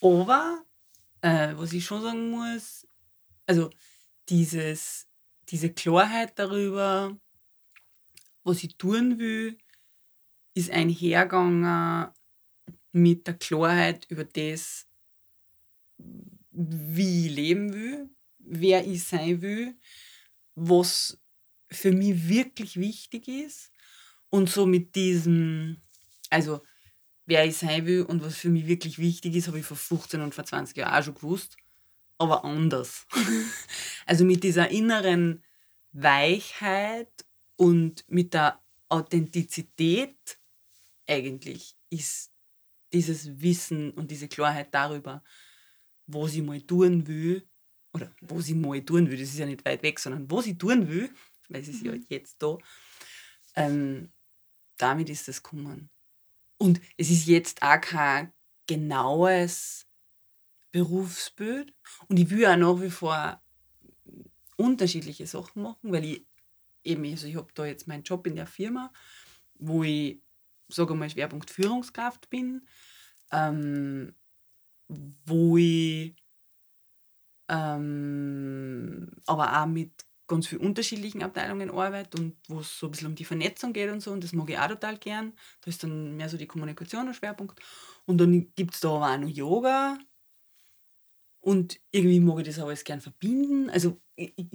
Aber, äh, was ich schon sagen muss, also dieses, diese Klarheit darüber, was ich tun will, ist einhergegangen mit der Klarheit über das, wie ich leben will, wer ich sein will, was für mich wirklich wichtig ist. Und so mit diesem, also wer ich sein will und was für mich wirklich wichtig ist, habe ich vor 15 und vor 20 Jahren auch schon gewusst, aber anders. also mit dieser inneren Weichheit und mit der Authentizität eigentlich ist dieses Wissen und diese Klarheit darüber, was ich mal tun will, oder was ich mal tun will, das ist ja nicht weit weg, sondern was ich tun will, weil es ist ja jetzt da, ähm, damit ist es gekommen. Und es ist jetzt auch kein genaues Berufsbild. Und ich will auch nach wie vor unterschiedliche Sachen machen, weil ich eben, also ich habe da jetzt meinen Job in der Firma, wo ich, sage mal, Schwerpunkt Führungskraft bin, ähm, wo ich ähm, aber auch mit ganz vielen unterschiedlichen Abteilungen arbeite und wo es so ein bisschen um die Vernetzung geht und so. Und das mag ich auch total gern. Da ist dann mehr so die Kommunikation der Schwerpunkt. Und dann gibt es da aber auch noch Yoga. Und irgendwie mag ich das alles gern verbinden. Also ich, ich,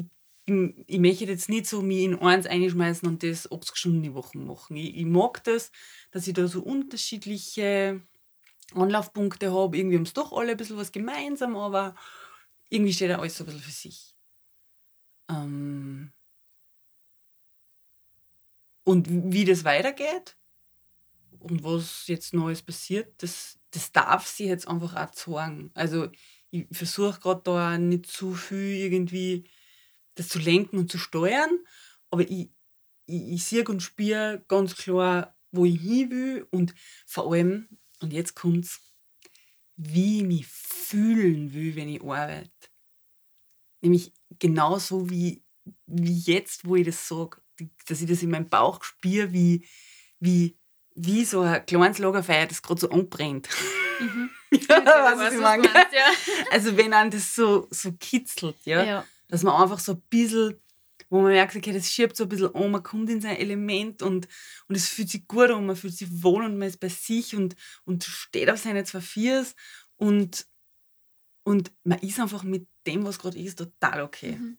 ich, ich möchte jetzt nicht so mich in eins einschmeißen und das 80 Stunden die Woche machen. Ich, ich mag das, dass ich da so unterschiedliche Anlaufpunkte habe. Irgendwie haben es doch alle ein bisschen was gemeinsam, aber irgendwie steht da alles so ein bisschen für sich. Ähm und wie das weitergeht und was jetzt Neues passiert, das, das darf sie jetzt einfach auch sagen. Also ich versuche gerade da nicht zu viel irgendwie das zu lenken und zu steuern, aber ich, ich, ich sehe und spüre ganz klar, wo ich hin will und vor allem, und jetzt kommt's, wie ich mich fühlen will, wenn ich arbeite. Nämlich genauso wie, wie jetzt, wo ich das sage, dass ich das in meinem Bauch spüre, wie, wie, wie so ein kleines Lagerfeuer, das gerade so anbrennt. Mhm. ja, weiß, was ich meine. ja. Also wenn einem das so, so kitzelt, ja? ja. dass man einfach so ein bisschen, wo man merkt, okay, das schiebt so ein bisschen an, man kommt in sein Element und, und es fühlt sich gut an, man fühlt sich wohl und man ist bei sich und, und steht auf seine zwei Viers und, und man ist einfach mit dem, was gerade ist, total okay. Mhm.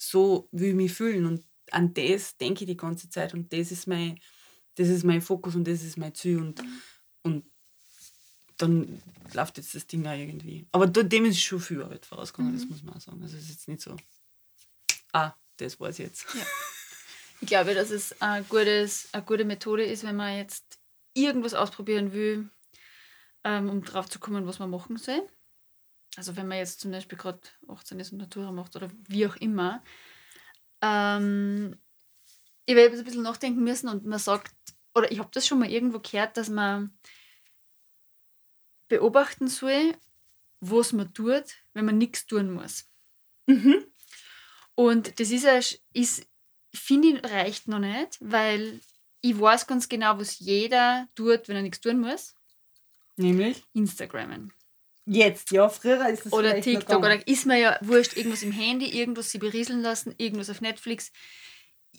so will ich mich fühlen und an das denke ich die ganze Zeit und das ist mein, das ist mein Fokus und das ist mein Ziel und, Mhm. und dann läuft jetzt das Ding auch irgendwie. Aber dem ist schon viel Arbeit vorausgegangen, Mhm. das muss man auch sagen. Also es ist jetzt nicht so, ah, das war's jetzt. Ich glaube, dass es ein gutes, eine gute Methode ist, wenn man jetzt irgendwas ausprobieren will, ähm, um drauf zu kommen, was man machen soll. Also wenn man jetzt zum Beispiel gerade 18 ist und Natura macht oder wie auch immer. Ähm, ich habe jetzt ein bisschen nachdenken müssen und man sagt, oder ich habe das schon mal irgendwo gehört, dass man beobachten soll, was man tut, wenn man nichts tun muss. Mhm. Und das ist, ein ist finde ich, reicht noch nicht, weil ich weiß ganz genau, was jeder tut, wenn er nichts tun muss. Nämlich? Instagrammen. Jetzt, ja, früher ist es Oder TikTok. Oder ist mir ja wurscht, irgendwas im Handy, irgendwas sie berieseln lassen, irgendwas auf Netflix.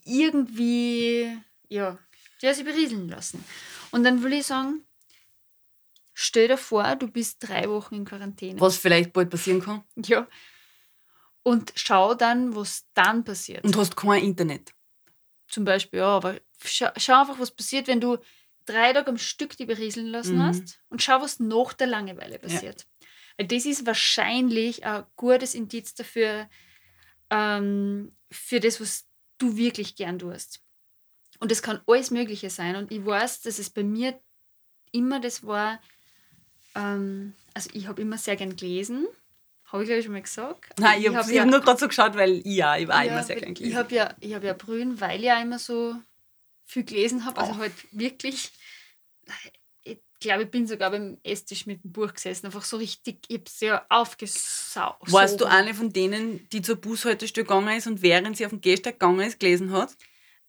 Irgendwie, ja, ja, sie berieseln lassen. Und dann will ich sagen, stell dir vor, du bist drei Wochen in Quarantäne. Was vielleicht bald passieren kann. Ja. Und schau dann, was dann passiert. Und hast kein Internet. Zum Beispiel, ja, aber schau, schau einfach, was passiert, wenn du drei Tage am Stück die berieseln lassen Mhm. hast und schau, was nach der Langeweile passiert. Weil das ist wahrscheinlich ein gutes Indiz dafür, ähm, für das, was du wirklich gern tust. Und das kann alles Mögliche sein. Und ich weiß, dass es bei mir immer das war, ähm, also ich habe immer sehr gern gelesen. Habe ich, glaube ich, schon mal gesagt. Nein, ich habe hab hab nur gerade so geschaut, weil ich ja, ich war ja, immer sehr gern Ich gelesen. habe ja, ich hab ja Brühen, weil ich ja immer so viel gelesen habe. Also Oh. halt wirklich, ich glaube, ich bin sogar beim Esstisch mit dem Buch gesessen. Einfach so richtig, ich habe ja aufgesaugt. Warst du eine von denen, die zur Bushaltestelle gegangen ist und während sie auf dem Gehsteig gegangen ist, gelesen hat?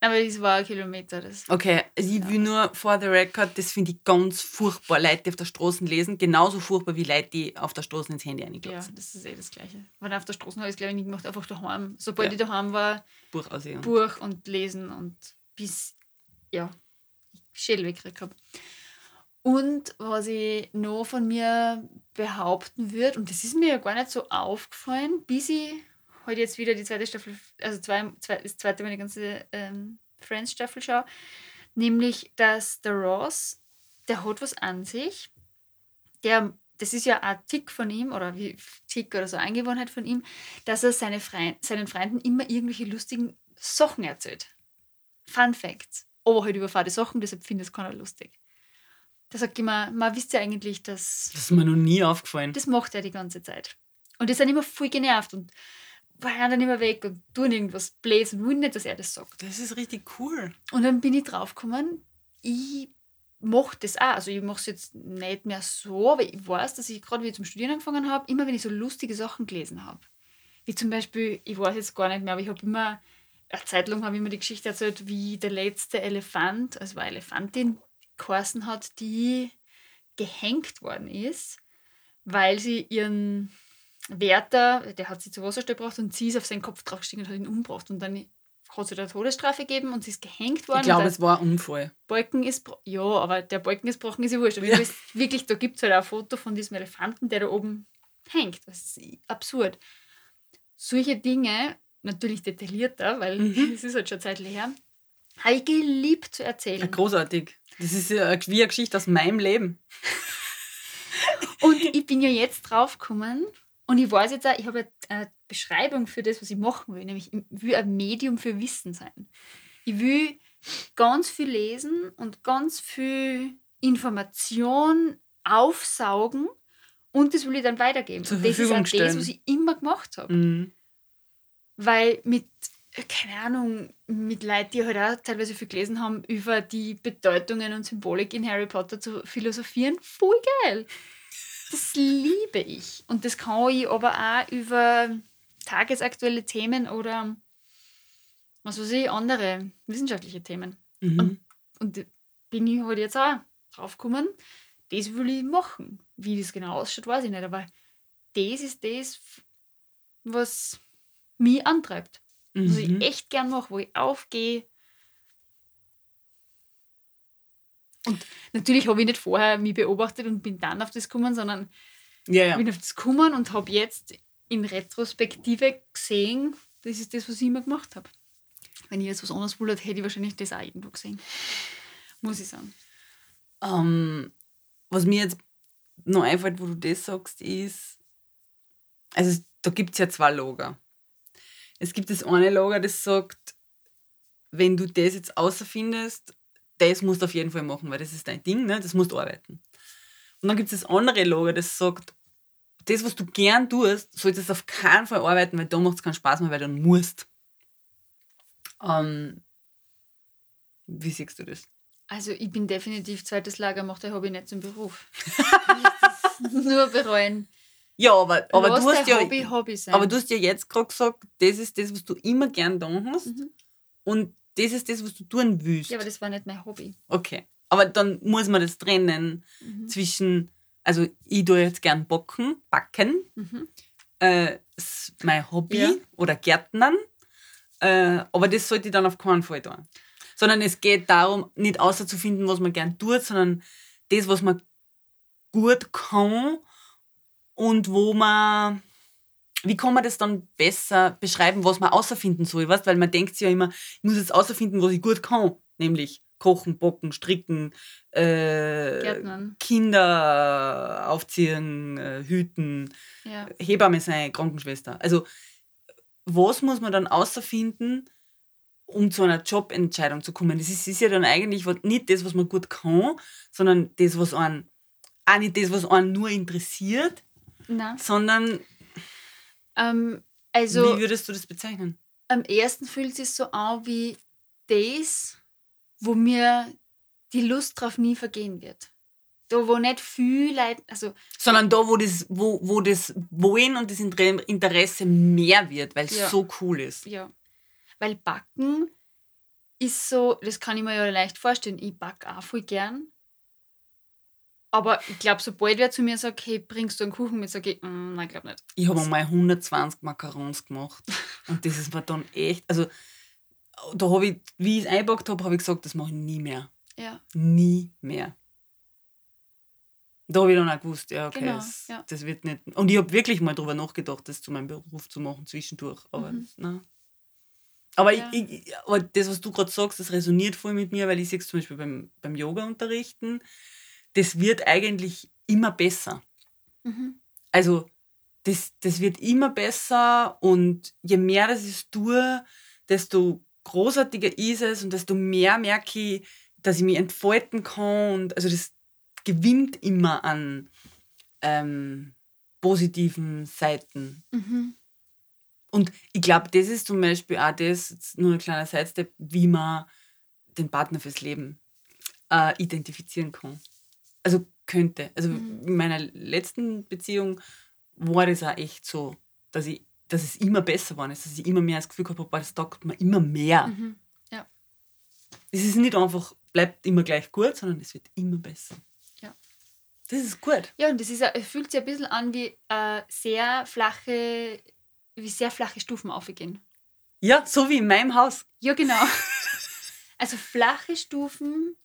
Aber das war ein Kilometer. Das. Okay, also ich will nur for the record, das finde ich ganz furchtbar, Leute, die auf der Straße lesen, genauso furchtbar wie Leute, die auf der Straße ins Handy Ja, eingelassen. das ist eh das Gleiche. Weil auf der Straße habe ich es, glaube ich, nicht gemacht, einfach daheim. Sobald Ja. ich daheim war, Buch. Buch und lesen und bis, ja, Schädel weggekriegt habe. Und was ich noch von mir behaupten würde, und das ist mir ja gar nicht so aufgefallen, bis ich heute jetzt wieder die zweite Staffel, also zwei, zwei, das zweite die ganze ähm, Friends-Staffel schaue, nämlich, dass der Ross, der hat was an sich, der, das ist ja ein Tick von ihm, oder wie Tick oder so Angewohnheit von ihm, dass er seine Frei seinen Freunden immer irgendwelche lustigen Sachen erzählt. Fun Facts. Aber halt über fade Sachen, deshalb finde ich es keiner lustig. Da sagt immer, man wisst ja eigentlich, dass Das ist mir noch nie aufgefallen. das macht er die ganze Zeit. Und die sind immer voll genervt und waren dann immer weg und tun irgendwas Blöds und nicht, dass er das sagt. Das ist richtig cool. Und dann bin ich draufgekommen, ich mache das auch. Also ich mache es jetzt nicht mehr so, aber ich weiß, dass ich gerade wie ich zum Studieren angefangen habe, immer wenn ich so lustige Sachen gelesen habe. Wie zum Beispiel, ich weiß jetzt gar nicht mehr, aber ich habe immer, eine Zeit lang habe ich immer die Geschichte erzählt, wie der letzte Elefant, also war Elefantin, geheißen hat, die gehängt worden ist, weil sie ihren Wärter, der hat sie zu Wasserstelle gebracht und sie ist auf seinen Kopf draufgestiegen und hat ihn umgebracht. Und dann hat sie da Todesstrafe gegeben und sie ist gehängt worden. Ich glaube, es war ein Unfall. Balken ist, ja, aber der Balken ist gebrochen, ist ja wurscht. Aber Ja. bist wirklich, da gibt es halt ein Foto von diesem Elefanten, der da oben hängt. Das ist absurd. Solche Dinge, natürlich detaillierter, weil Mhm. es ist halt schon Zeit her, habe ich geliebt zu Ja, erzählen. großartig. Das ist ja wie eine Geschichte aus meinem Leben. Und ich bin ja jetzt draufgekommen und ich weiß jetzt auch, ich habe eine Beschreibung für das, was ich machen will, nämlich ich will ein Medium für Wissen sein. Ich will ganz viel lesen und ganz viel Information aufsaugen und das will ich dann weitergeben. Zur und das ist Verfügung auch das, was ich immer gemacht habe. Mhm. Weil mit, keine Ahnung, mit Leuten, die halt auch teilweise viel gelesen haben, über die Bedeutungen und Symbolik in Harry Potter zu philosophieren, voll geil. Das liebe ich. Und das kann ich aber auch über tagesaktuelle Themen oder was weiß ich, andere wissenschaftliche Themen. Mhm. Und da bin ich halt jetzt auch draufgekommen, das will ich machen. Wie das genau ausschaut, weiß ich nicht, aber das ist das, was mich antreibt. Was ich Mhm. echt gern mache, wo ich aufgehe. Und natürlich habe ich nicht vorher mich beobachtet und bin dann auf das gekommen, sondern Ja, ja. bin auf das gekommen und habe jetzt in Retrospektive gesehen, Das ist das, was ich immer gemacht habe. Wenn ich jetzt was anderes wollte, hätte ich wahrscheinlich das auch irgendwo gesehen. Muss ich sagen. Ähm, was mir jetzt noch einfällt, wo du das sagst, ist, also da gibt es ja zwei Lager. Es gibt das eine Lager, das sagt, wenn du das jetzt außerfindest, das musst du auf jeden Fall machen, weil das ist dein Ding, ne? das musst du arbeiten. Und dann gibt es das andere Lager, das sagt, das, was du gern tust, solltest du auf keinen Fall arbeiten, weil da macht es keinen Spaß mehr, weil du musst. Ähm, wie siehst du das? Also ich bin definitiv zweites Lager, macht der Hobby nicht zum Beruf. nur bereuen. Ja, aber, aber, Lass du hast ja, Hobby Hobby sein. aber du hast ja jetzt gerade gesagt, das ist das, was du immer gern tun hast. Mhm. Und das ist das, was du tun willst. ja, aber das war nicht mein Hobby. okay. Aber dann muss man das trennen Mhm. zwischen, also ich tue jetzt gern backen, backen, Mhm. äh, ist mein Hobby Ja. oder Gärtnern. Äh, aber das sollte ich dann auf keinen Fall tun. Sondern es geht darum, nicht außer zu finden, was man gern tut, sondern das, was man gut kann und wo man, wie kann man das dann besser beschreiben, was man außerfinden soll, weißt? Weil man denkt sich ja immer, ich muss jetzt außerfinden, was ich gut kann, nämlich kochen, bocken, stricken, äh. Kinder aufziehen, äh, hüten, Ja. Hebamme sein, Krankenschwester. Also was muss man dann außerfinden, um zu einer Jobentscheidung zu kommen? Das ist, ist ja dann eigentlich was- nicht das, was man gut kann, sondern das, was einen, auch nicht das, was einen nur interessiert, Na, sondern ähm, also wie würdest du das bezeichnen? am ersten fühlt es sich so an wie das, wo mir die Lust drauf nie vergehen wird. Da, wo nicht viel Leute, also Sondern da, wo das, wo, wo das Wollen und das Inter- Interesse mehr wird, weil es Ja. so cool ist. ja. Weil Backen ist so, das kann ich mir ja leicht vorstellen. Ich backe auch voll gern. Aber ich glaube, sobald wer zu mir sagt, hey, bringst du einen Kuchen mit, sage ich, mm, nein, ich glaube nicht. Ich habe einmal 120 Macarons gemacht und das ist mir dann echt, also da habe ich, wie ich es eingepackt habe, habe ich gesagt, das mache ich nie mehr. Ja, Nie mehr. Da habe ich dann auch gewusst, ja, okay, Genau, das, ja. das wird nicht. Und ich habe wirklich mal darüber nachgedacht, das zu meinem Beruf zu machen, zwischendurch. Aber, Mhm. nein. aber, Ja. ich, ich, aber das, was du gerade sagst, das resoniert voll mit mir, weil ich sehe es zum Beispiel beim, beim Yoga-Unterrichten, das wird eigentlich immer besser. mhm. Also, das, das wird immer besser und je mehr das ich tue, desto großartiger ist es und desto mehr merke ich, dass ich mich entfalten kann. Und also das gewinnt immer an ähm, positiven Seiten. Mhm. Und ich glaube, das ist zum Beispiel auch das, nur ein kleiner Sidestep, wie man den Partner fürs Leben äh, identifizieren kann. Also könnte. Also Mhm. in meiner letzten Beziehung war das auch echt so, dass, ich, dass es immer besser war, dass ich immer mehr das Gefühl gehabt habe, das taugt mir immer mehr. Mhm. Es ist nicht einfach, bleibt immer gleich gut, sondern es wird immer besser. Ja. Das ist gut. Ja, und das ist, fühlt sich ein bisschen an wie äh, sehr flache, wie sehr flache Stufen aufgehen. Ja, so wie in meinem Haus. Ja, genau. also flache Stufen,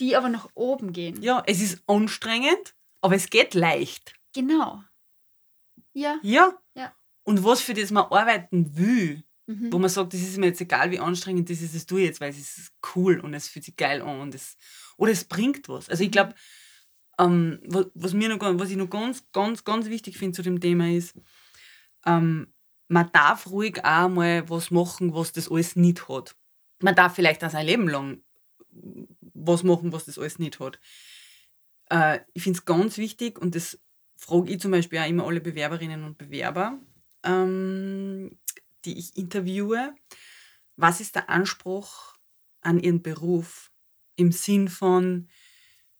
die aber nach oben gehen. Ja, es ist anstrengend, aber es geht leicht. Genau. Ja. Ja. Ja. Und was für das man arbeiten will, Mhm. wo man sagt, das ist mir jetzt egal, wie anstrengend das ist, das tue ich jetzt, weil es ist cool und es fühlt sich geil an und es, oder es bringt was. Also ich glaube, ähm, was, was, mir noch, ganz- was ich noch ganz, ganz, ganz wichtig finde zu dem Thema ist, ähm, man darf ruhig auch mal was machen, was das alles nicht hat. Man darf vielleicht auch sein Leben lang was machen, was das alles nicht hat. Äh, ich finde es ganz wichtig und das frage ich zum Beispiel auch immer alle Bewerberinnen und Bewerber, ähm, die ich interviewe. Was ist der Anspruch an ihren Beruf im Sinn von,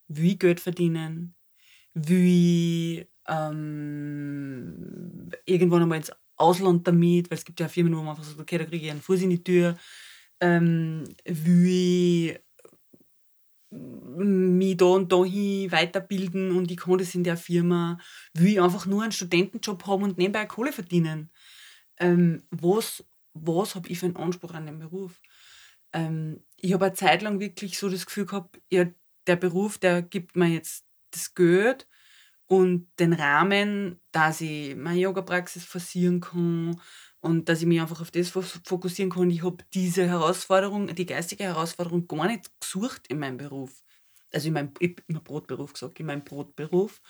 wie ich Geld verdienen, wie ich, ähm, irgendwann einmal ins Ausland damit, weil es gibt ja Firmen, wo man einfach sagt, okay, da kriege ich einen Fuß in die Tür, ähm, wie ich mich da und dahin weiterbilden und ich kann das in der Firma, will ich einfach nur einen Studentenjob haben und nebenbei Kohle verdienen. Ähm, was was habe ich für einen Anspruch an den Beruf? Ähm, ich habe eine Zeit lang wirklich so das Gefühl gehabt, ja, der Beruf, der gibt mir jetzt das Geld und den Rahmen, dass ich meine Yoga-Praxis forcieren kann Und dass ich mich einfach auf das fokussieren kann. Ich habe diese Herausforderung, die geistige Herausforderung gar nicht gesucht in meinem Beruf. Also in meinem, ich habe Brotberuf gesagt, in meinem Brotberuf.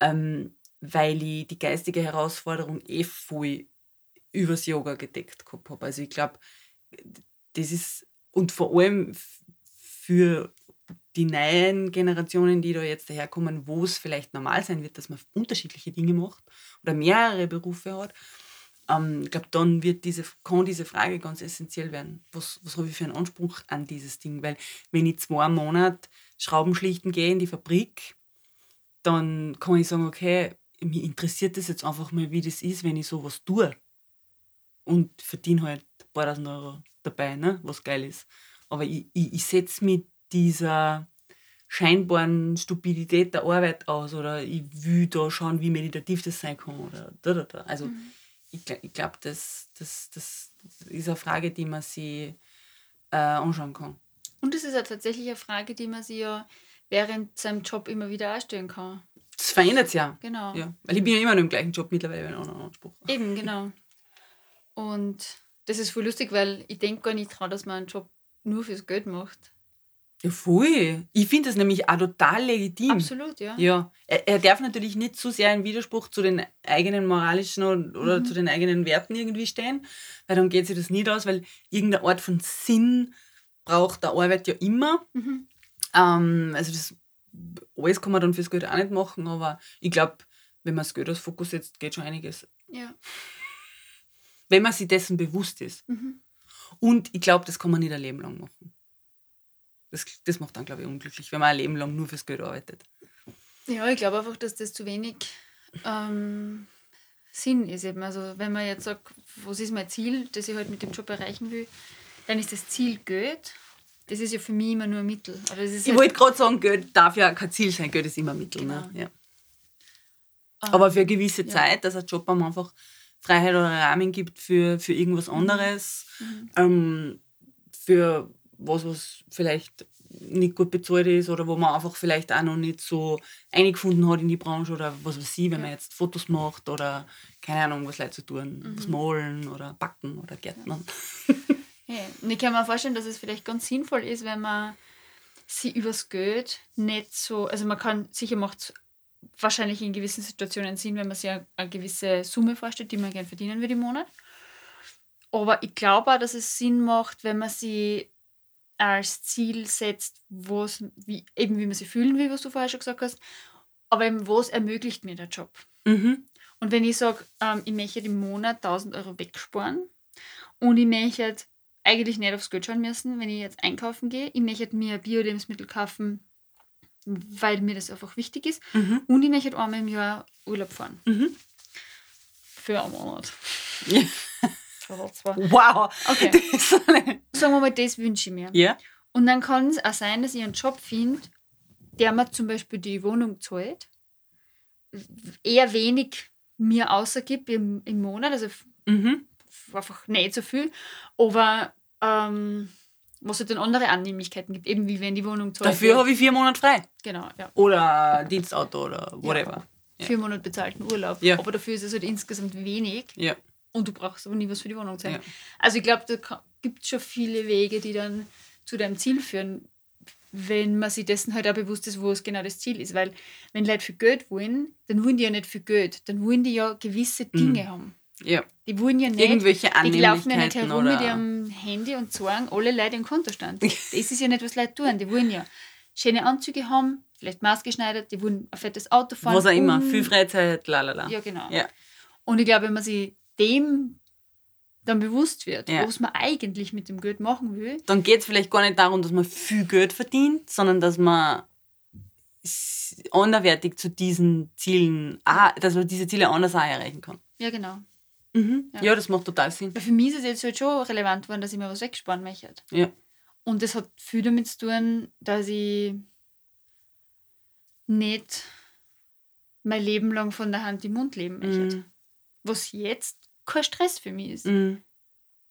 Ähm, weil ich die geistige Herausforderung eh voll übers Yoga gedeckt gehabt habe. Also ich glaube, das ist, und vor allem für die neuen Generationen, die da jetzt daherkommen, wo es vielleicht normal sein wird, dass man unterschiedliche Dinge macht oder mehrere Berufe hat, ähm, ich glaube, dann wird diese, kann diese Frage ganz essentiell werden. Was, was habe ich für einen Anspruch an dieses Ding? Weil wenn ich zwei Monate Schrauben schlichten gehe in die Fabrik, dann kann ich sagen, okay, mich interessiert das jetzt einfach mal, wie das ist, wenn ich sowas tue. Und verdiene halt ein paar tausend Euro dabei, ne? was geil ist. Aber ich, ich, ich setze mit dieser scheinbaren Stupidität der Arbeit aus oder ich will da schauen, wie meditativ das sein kann. Oder da, da, da. Also mhm. Ich, ich glaube, das, das, das ist eine Frage, die man sich äh, anschauen kann. Und es ist ja tatsächlich eine Frage, die man sich ja während seinem Job immer wieder auch stellen kann. Das verändert es ja. Genau. Ja. Weil ich bin ja immer noch im gleichen Job mittlerweile, wenn auch noch Anspruch. Eben, genau. Und das ist voll lustig, weil ich denke gar nicht dran, dass man einen Job nur fürs Geld macht. Ja, voll. Ich finde das nämlich auch total legitim. Absolut, ja. Ja. Er, er, darf natürlich nicht zu sehr in Widerspruch zu den eigenen moralischen oder mhm. zu den eigenen Werten irgendwie stehen, weil dann geht sich das nicht aus, weil irgendeine Art von Sinn braucht der Arbeit ja immer. Mhm. Ähm, also das alles kann man dann fürs Geld auch nicht machen, aber ich glaube, wenn man das Geld als Fokus setzt, geht schon einiges. Ja. Wenn man sich dessen bewusst ist. Mhm. Und ich glaube, das kann man nicht ein Leben lang machen. Das, das macht dann, glaube ich, unglücklich, wenn man ein Leben lang nur fürs Geld arbeitet. Ja, ich glaube einfach, dass das zu wenig ähm, Sinn ist. Eben. Also wenn man jetzt sagt, was ist mein Ziel, das ich halt mit dem Job erreichen will, dann ist das Ziel Geld. Das ist ja für mich immer nur ein Mittel. ich halt wollte gerade sagen, Geld darf ja kein Ziel sein, Geld ist immer ein Mittel. Ne? Genau. Ne? Ja. Um, Aber für eine gewisse ja. Zeit, dass ein Job einem einfach Freiheit oder Rahmen gibt für, für irgendwas anderes, mhm. ähm, für was, was vielleicht nicht gut bezahlt ist oder wo man einfach vielleicht auch noch nicht so eingefunden hat in die Branche oder was weiß ich, wenn man jetzt Fotos macht oder keine Ahnung, was Leute zu tun, mhm. was malen oder backen oder Gärtnern. Ja. Und ich kann mir vorstellen, dass es vielleicht ganz sinnvoll ist, wenn man sie übers Geld nicht so, also man kann, sicher macht wahrscheinlich in gewissen Situationen Sinn, wenn man sich eine, eine gewisse Summe vorstellt, die man gerne verdienen will im Monat. Aber ich glaube auch, dass es Sinn macht, wenn man sie als Ziel setzt, was, wie, eben wie man sich fühlen will, was du vorher schon gesagt hast, aber eben, was ermöglicht mir der Job. Mhm. Und wenn ich sage, ähm, ich möchte im Monat 1000 Euro wegsparen und ich möchte eigentlich nicht aufs Geld schauen müssen, wenn ich jetzt einkaufen gehe, ich möchte mir Bio-Lebensmittel kaufen, weil mir das einfach wichtig ist mhm. und ich möchte einmal im Jahr Urlaub fahren. Mhm. Für einen Monat. Ja. Wow. Okay. Sagen wir mal, das wünsche ich mir. Ja. Und dann kann es auch sein, dass ich einen Job finde, der mir zum Beispiel die Wohnung zahlt, eher wenig mir außergibt im, im Monat, also mhm. einfach nicht so viel, aber ähm, was es dann andere Annehmlichkeiten gibt, eben wie wenn die Wohnung zahlt Dafür habe ich vier Monate frei. Genau, ja. Oder Dienstauto oder whatever. Ja. Vier Monate bezahlten Urlaub. Ja. Aber dafür ist es halt insgesamt wenig. Ja. Und du brauchst aber nie was für die Wohnung zahlen. Ja. Also ich glaube, da gibt es schon viele Wege, die dann zu deinem Ziel führen, wenn man sich dessen halt auch bewusst ist, wo es genau das Ziel ist. Weil wenn Leute für Geld wollen, dann wollen die ja nicht für Geld, dann wollen die ja gewisse Dinge mhm. haben. Ja. Die wollen ja nicht, Irgendwelche die laufen ja nicht herum mit ihrem Handy und sagen alle Leute im Kontostand. das ist ja nicht, was Leute tun. Die wollen ja schöne Anzüge haben, vielleicht maßgeschneidert, die wollen ein fettes Auto fahren. Was auch immer, viel Freizeit, lalala. Ja, genau. Ja. Und ich glaube, wenn man sich dem dann bewusst wird, ja. was man eigentlich mit dem Geld machen will. Dann geht es vielleicht gar nicht darum, dass man viel Geld verdient, sondern dass man anderwertig zu diesen Zielen, dass man diese Ziele anders auch erreichen kann. Ja, genau. Mhm. Ja. ja. das macht total Sinn. Weil für mich ist es jetzt halt schon relevant geworden, dass ich mir was wegsparen möchte. Ja. Und das hat viel damit zu tun, dass ich nicht mein Leben lang von der Hand im Mund leben möchte. Mhm was jetzt kein Stress für mich ist. Mhm.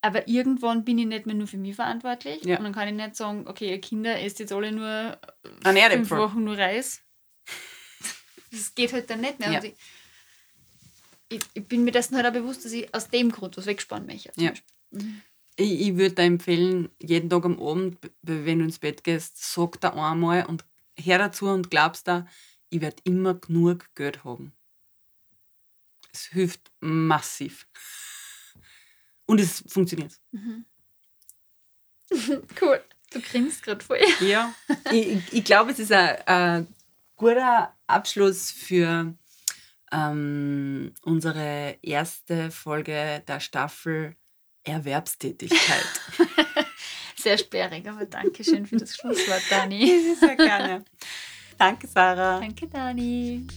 Aber irgendwann bin ich nicht mehr nur für mich verantwortlich. Ja. Und dann kann ich nicht sagen, okay, ihr Kinder esst jetzt alle nur An fünf Wochen nur Reis. Das geht halt dann nicht mehr. Ja. Ich, ich, ich bin mir dessen halt auch bewusst, dass ich aus dem Grund was wegsparen möchte. Ja. Mhm. Ich, ich würde dir empfehlen, jeden Tag am Abend, wenn du ins Bett gehst, sag da einmal und hör dazu und glaubst da, ich werde immer genug Geld haben. Es hilft massiv. Und es funktioniert. Mhm. cool. Du grinst gerade voll. Ja. ich ich, glaube, es ist ein, ein guter Abschluss für ähm, unsere erste Folge der Staffel Erwerbstätigkeit. Sehr sperrig, aber danke schön für das Schlusswort, Dani. Sehr gerne. Danke, Sarah. Danke, Dani.